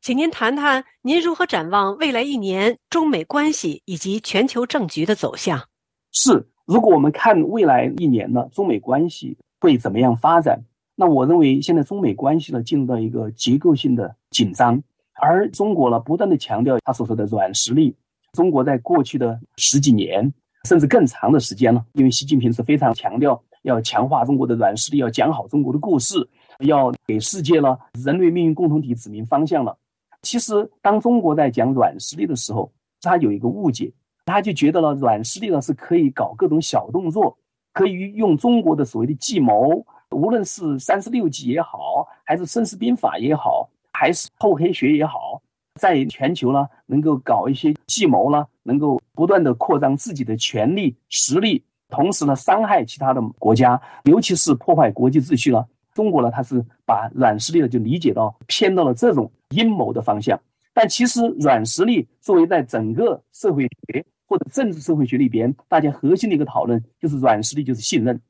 请您谈谈您如何展望未来一年中美关系以及全球政局的走向？是，如果我们看未来一年呢，中美关系会怎么样发展？那我认为现在中美关系呢进入到一个结构性的紧张，而中国呢不断的强调他所说的软实力。中国在过去的十几年甚至更长的时间了，因为习近平是非常强调要强化中国的软实力，要讲好中国的故事，要给世界呢人类命运共同体指明方向了。其实，当中国在讲软实力的时候，他有一个误解，他就觉得呢软实力呢是可以搞各种小动作，可以用中国的所谓的计谋，无论是三十六计也好，还是孙子兵法也好，还是厚黑学也好，在全球呢能够搞一些计谋呢，能够不断的扩张自己的权力实力，同时呢伤害其他的国家，尤其是破坏国际秩序了。中国呢，它是把软实力呢就理解到偏到了这种阴谋的方向，但其实软实力作为在整个社会学或者政治社会学里边，大家核心的一个讨论就是软实力就是信任，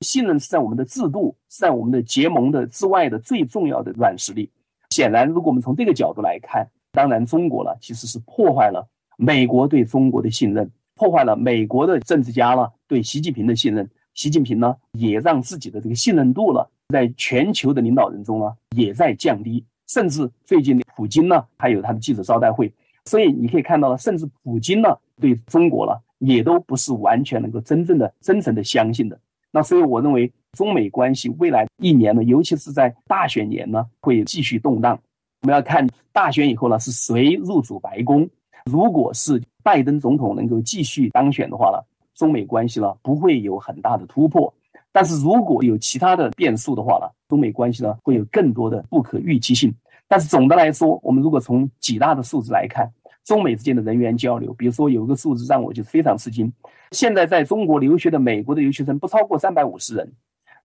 信任是在我们的制度是在我们的结盟的之外的最重要的软实力。显然，如果我们从这个角度来看，当然中国呢其实是破坏了美国对中国的信任，破坏了美国的政治家了对习近平的信任，习近平呢也让自己的这个信任度了。在全球的领导人中呢，也在降低，甚至最近的普京呢，还有他的记者招待会，所以你可以看到了，甚至普京呢，对中国了，也都不是完全能够真正的、真诚的相信的。那所以我认为，中美关系未来一年呢，尤其是在大选年呢，会继续动荡。我们要看大选以后呢，是谁入主白宫？如果是拜登总统能够继续当选的话呢，中美关系呢，不会有很大的突破。但是如果有其他的变数的话呢，中美关系呢会有更多的不可预期性。但是总的来说，我们如果从几大的数字来看，中美之间的人员交流，比如说有一个数字让我就非常吃惊，现在在中国留学的美国的留学生不超过三百五十人。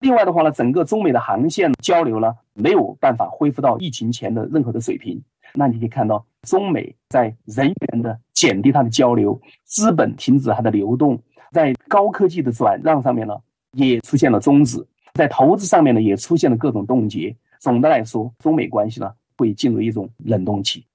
另外的话呢，整个中美的航线交流呢没有办法恢复到疫情前的任何的水平。那你可以看到，中美在人员的减低它的交流，资本停止它的流动，在高科技的转让上面呢。也出现了终止，在投资上面呢，也出现了各种冻结。总的来说，中美关系呢会进入一种冷冻期。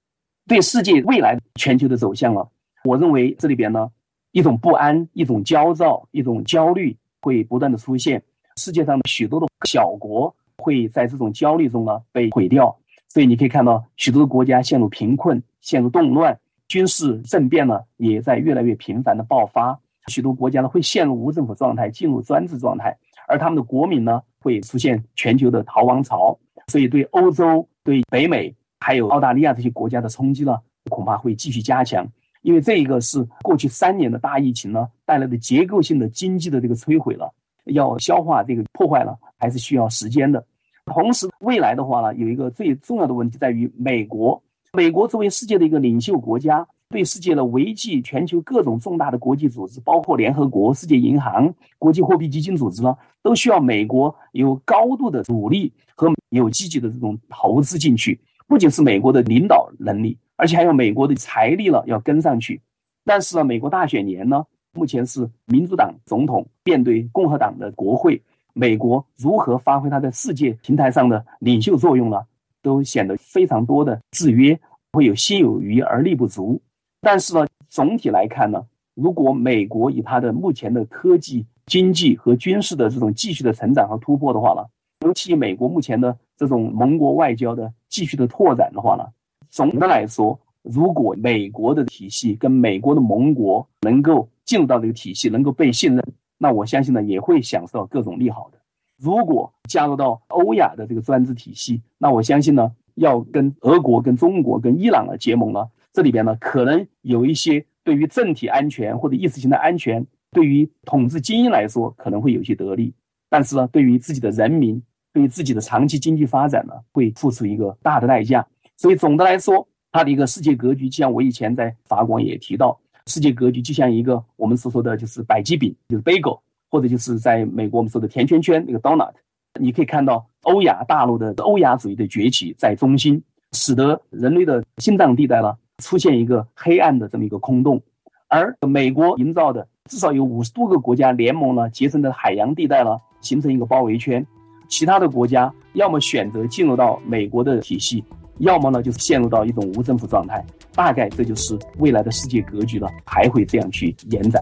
对世界未来全球的走向啊，我认为这里边呢，一种不安、一种焦躁、一种焦虑会不断的出现。世界上许多的小国会在这种焦虑中呢被毁掉。所以你可以看到，许多的国家陷入贫困、陷入动乱，军事政变呢也在越来越频繁的爆发。许多国家呢会陷入无政府状态，进入专制状态，而他们的国民呢会出现全球的逃亡潮，所以对欧洲、对北美还有澳大利亚这些国家的冲击呢，恐怕会继续加强。因为这一个是过去三年的大疫情呢带来的结构性的经济的这个摧毁了，要消化这个破坏了，还是需要时间的。同时，未来的话呢，有一个最重要的问题在于美国，美国作为世界的一个领袖国家。对世界的维系全球各种重大的国际组织，包括联合国、世界银行、国际货币基金组织呢，都需要美国有高度的努力和有积极的这种投资进去。不仅是美国的领导能力，而且还有美国的财力了要跟上去。但是呢，美国大选年呢，目前是民主党总统面对共和党的国会，美国如何发挥它在世界平台上的领袖作用呢？都显得非常多的制约，会有心有余而力不足。但是呢，总体来看呢，如果美国以它的目前的科技、经济和军事的这种继续的成长和突破的话呢，尤其美国目前的这种盟国外交的继续的拓展的话呢，总的来说，如果美国的体系跟美国的盟国能够进入到这个体系，能够被信任，那我相信呢，也会享受到各种利好的。如果加入到欧亚的这个专制体系，那我相信呢，要跟俄国、跟中国、跟伊朗的结盟呢。这里边呢，可能有一些对于政体安全或者意识形态安全，对于统治精英来说可能会有些得利，但是呢，对于自己的人民，对自己的长期经济发展呢，会付出一个大的代价。所以总的来说，它的一个世界格局，就像我以前在法广也提到，世界格局就像一个我们所说的就是百吉饼，就是 bagel，或者就是在美国我们说的甜圈圈那个 donut，你可以看到欧亚大陆的欧亚主义的崛起在中心，使得人类的心脏地带呢。出现一个黑暗的这么一个空洞，而美国营造的至少有五十多个国家联盟呢，结成的海洋地带了，形成一个包围圈。其他的国家要么选择进入到美国的体系，要么呢就是陷入到一种无政府状态。大概这就是未来的世界格局了，还会这样去延展。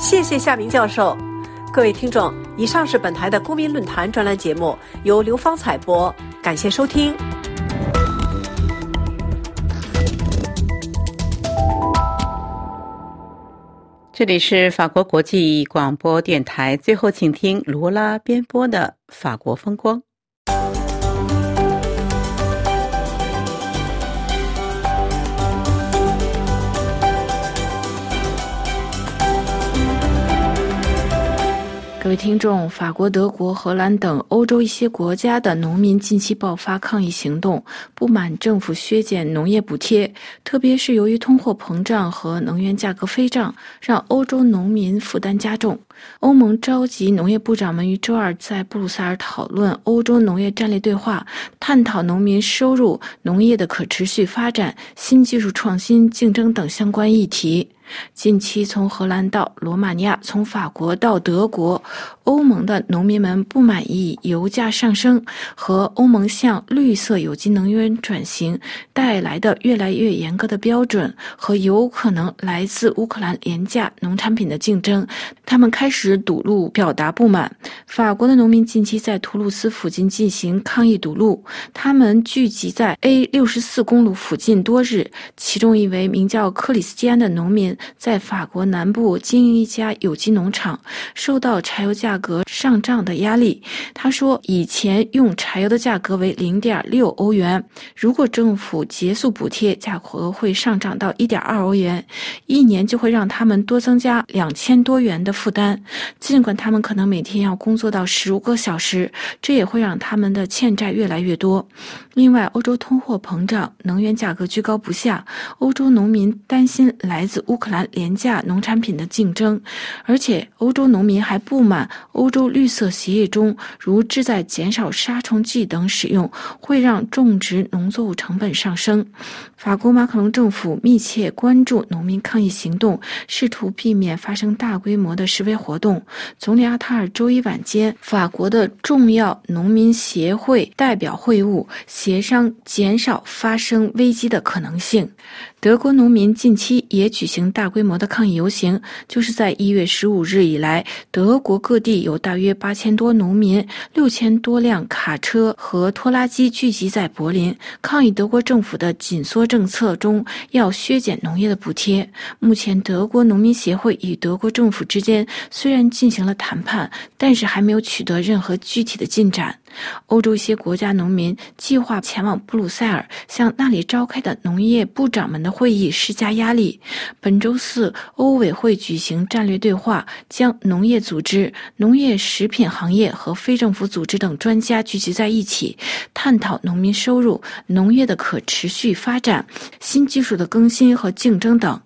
谢谢夏明教授。各位听众，以上是本台的公民论坛专栏节目，由刘芳采播，感谢收听。这里是法国国际广播电台。最后，请听罗拉编播的《法国风光》。各位听众，法国、德国、荷兰等欧洲一些国家的农民近期爆发抗议行动，不满政府削减农业补贴，特别是由于通货膨胀和能源价格飞涨，让欧洲农民负担加重。欧盟召集农业部长们于周二在布鲁塞尔讨论欧洲农业战略对话，探讨农民收入、农业的可持续发展、新技术创新、竞争等相关议题。近期，从荷兰到罗马尼亚，从法国到德国，欧盟的农民们不满意油价上升和欧盟向绿色有机能源转型带来的越来越严格的标准和有可能来自乌克兰廉价农产品的竞争，他们开始堵路表达不满。法国的农民近期在图卢斯附近进行抗议堵路，他们聚集在 A 六十四公路附近多日，其中一位名叫克里斯蒂安的农民。在法国南部经营一家有机农场，受到柴油价格上涨的压力。他说，以前用柴油的价格为零点六欧元，如果政府结束补贴，价格会上涨到一点二欧元，一年就会让他们多增加两千多元的负担。尽管他们可能每天要工作到十五个小时，这也会让他们的欠债越来越多。另外，欧洲通货膨胀，能源价格居高不下，欧洲农民担心来自乌克兰廉价农产品的竞争，而且欧洲农民还不满欧洲绿色协议中如旨在减少杀虫剂等使用，会让种植农作物成本上升。法国马克龙政府密切关注农民抗议行动，试图避免发生大规模的示威活动。总理阿塔尔周一晚间，法国的重要农民协会代表会晤。协商减少发生危机的可能性。德国农民近期也举行大规模的抗议游行，就是在一月十五日以来，德国各地有大约八千多农民、六千多辆卡车和拖拉机聚集在柏林，抗议德国政府的紧缩政策中要削减农业的补贴。目前，德国农民协会与德国政府之间虽然进行了谈判，但是还没有取得任何具体的进展。欧洲一些国家农民计划前往布鲁塞尔，向那里召开的农业部长们的会议施加压力。本周四，欧委会举行战略对话，将农业组织、农业食品行业和非政府组织等专家聚集在一起，探讨农民收入、农业的可持续发展、新技术的更新和竞争等。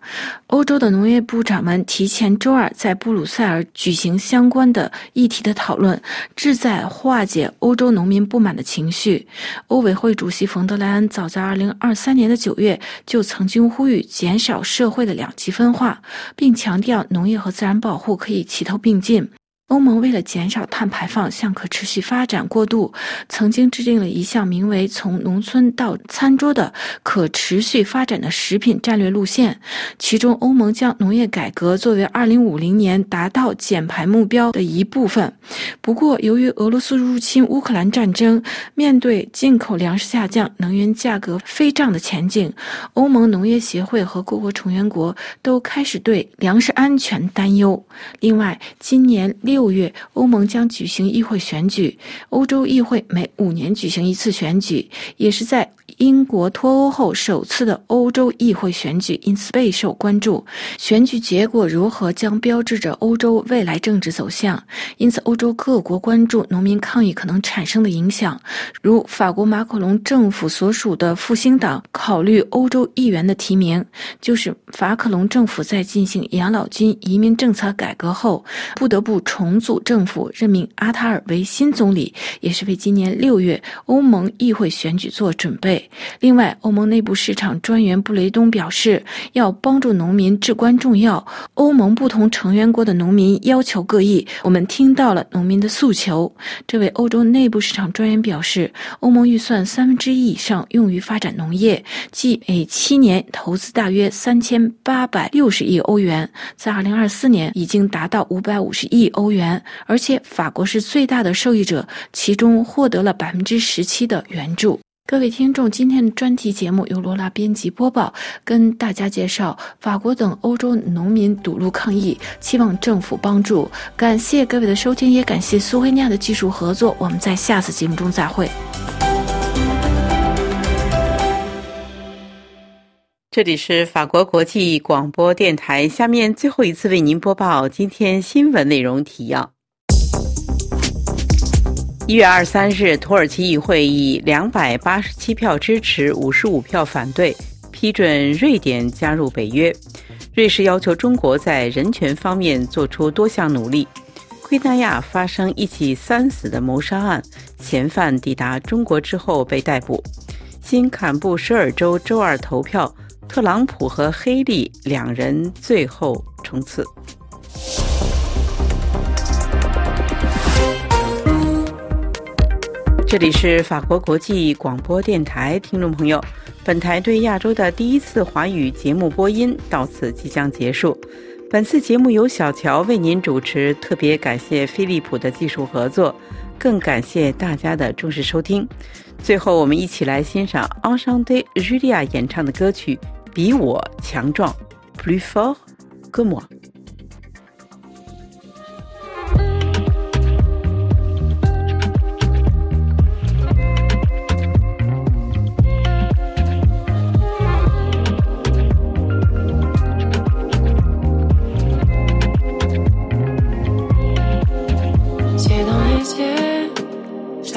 欧洲的农业部长们提前周二在布鲁塞尔举行相关的议题的讨论，旨在化解欧。洲农民不满的情绪，欧委会主席冯德莱恩早在二零二三年的九月就曾经呼吁减少社会的两极分化，并强调农业和自然保护可以齐头并进。欧盟为了减少碳排放，向可持续发展过渡，曾经制定了一项名为“从农村到餐桌”的可持续发展的食品战略路线。其中，欧盟将农业改革作为2050年达到减排目标的一部分。不过，由于俄罗斯入侵乌克兰战争，面对进口粮食下降、能源价格飞涨的前景，欧盟农业协会和各国成员国都开始对粮食安全担忧。另外，今年六。六月，欧盟将举行议会选举。欧洲议会每五年举行一次选举，也是在。英国脱欧后首次的欧洲议会选举因此备受关注。选举结果如何将标志着欧洲未来政治走向。因此，欧洲各国关注农民抗议可能产生的影响。如法国马克龙政府所属的复兴党考虑欧洲议员的提名，就是法克龙政府在进行养老金移民政策改革后，不得不重组政府，任命阿塔尔为新总理，也是为今年六月欧盟议会选举做准备。另外，欧盟内部市场专员布雷东表示，要帮助农民至关重要。欧盟不同成员国的农民要求各异，我们听到了农民的诉求。这位欧洲内部市场专员表示，欧盟预算三分之一以上用于发展农业，即每七年投资大约三千八百六十亿欧元，在二零二四年已经达到五百五十亿欧元，而且法国是最大的受益者，其中获得了百分之十七的援助。各位听众，今天的专题节目由罗拉编辑播报，跟大家介绍法国等欧洲农民堵路抗议，期望政府帮助。感谢各位的收听，也感谢苏菲尼亚的技术合作。我们在下次节目中再会。这里是法国国际广播电台，下面最后一次为您播报今天新闻内容提要。一月二十三日，土耳其议会以两百八十七票支持、五十五票反对批准瑞典加入北约。瑞士要求中国在人权方面做出多项努力。圭纳亚发生一起三死的谋杀案，嫌犯抵达中国之后被逮捕。新坎布什尔州周二投票，特朗普和黑利两人最后冲刺。这里是法国国际广播电台，听众朋友，本台对亚洲的第一次华语节目播音到此即将结束。本次节目由小乔为您主持，特别感谢飞利浦的技术合作，更感谢大家的重视收听。最后，我们一起来欣赏 Enchanté Julia 演唱的歌曲《比我强壮》，Plus fort que moi。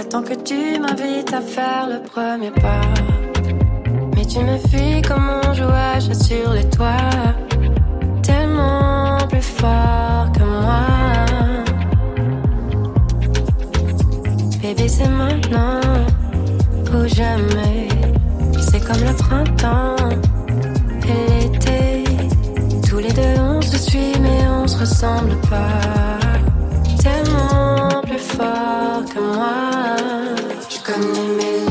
Tant que tu m'invites à faire le premier pas. Mais tu me fuis comme on jouage sur les toits. Tellement plus fort que moi. Bébé, c'est maintenant ou jamais. C'est comme le printemps et l'été. Tous les deux on se suit, mais on se ressemble pas. Tellement fort que moi. Je connais mes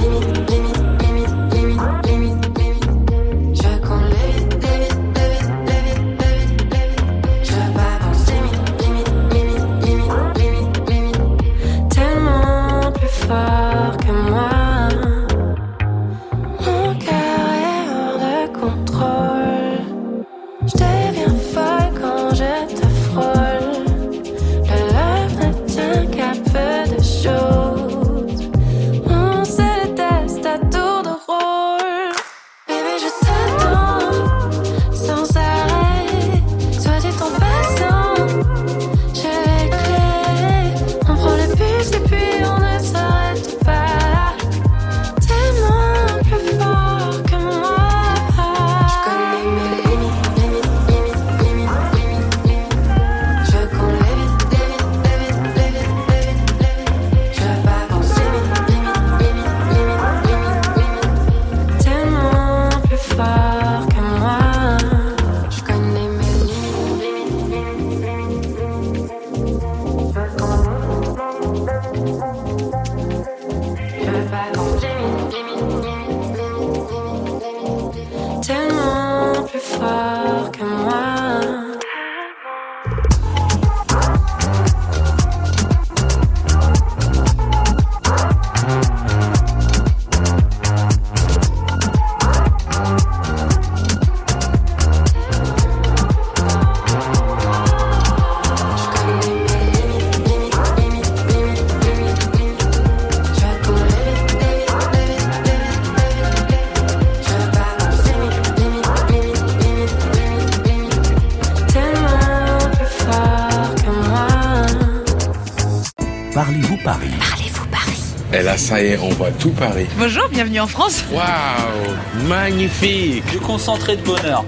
tout Paris. Bonjour, bienvenue en France. Waouh Magnifique Le concentré de bonheur.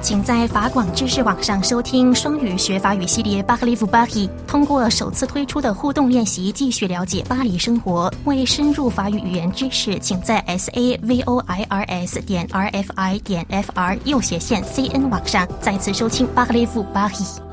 请在法广知识网上收听双语学法语系列巴克利夫巴黎，通过首次推出的互动练习继续了解巴黎生活。为深入法语语言知识，请在 s a v o i r s 点 r f i 点 f r 右斜线 c n 网上再次收听巴克利夫巴黎。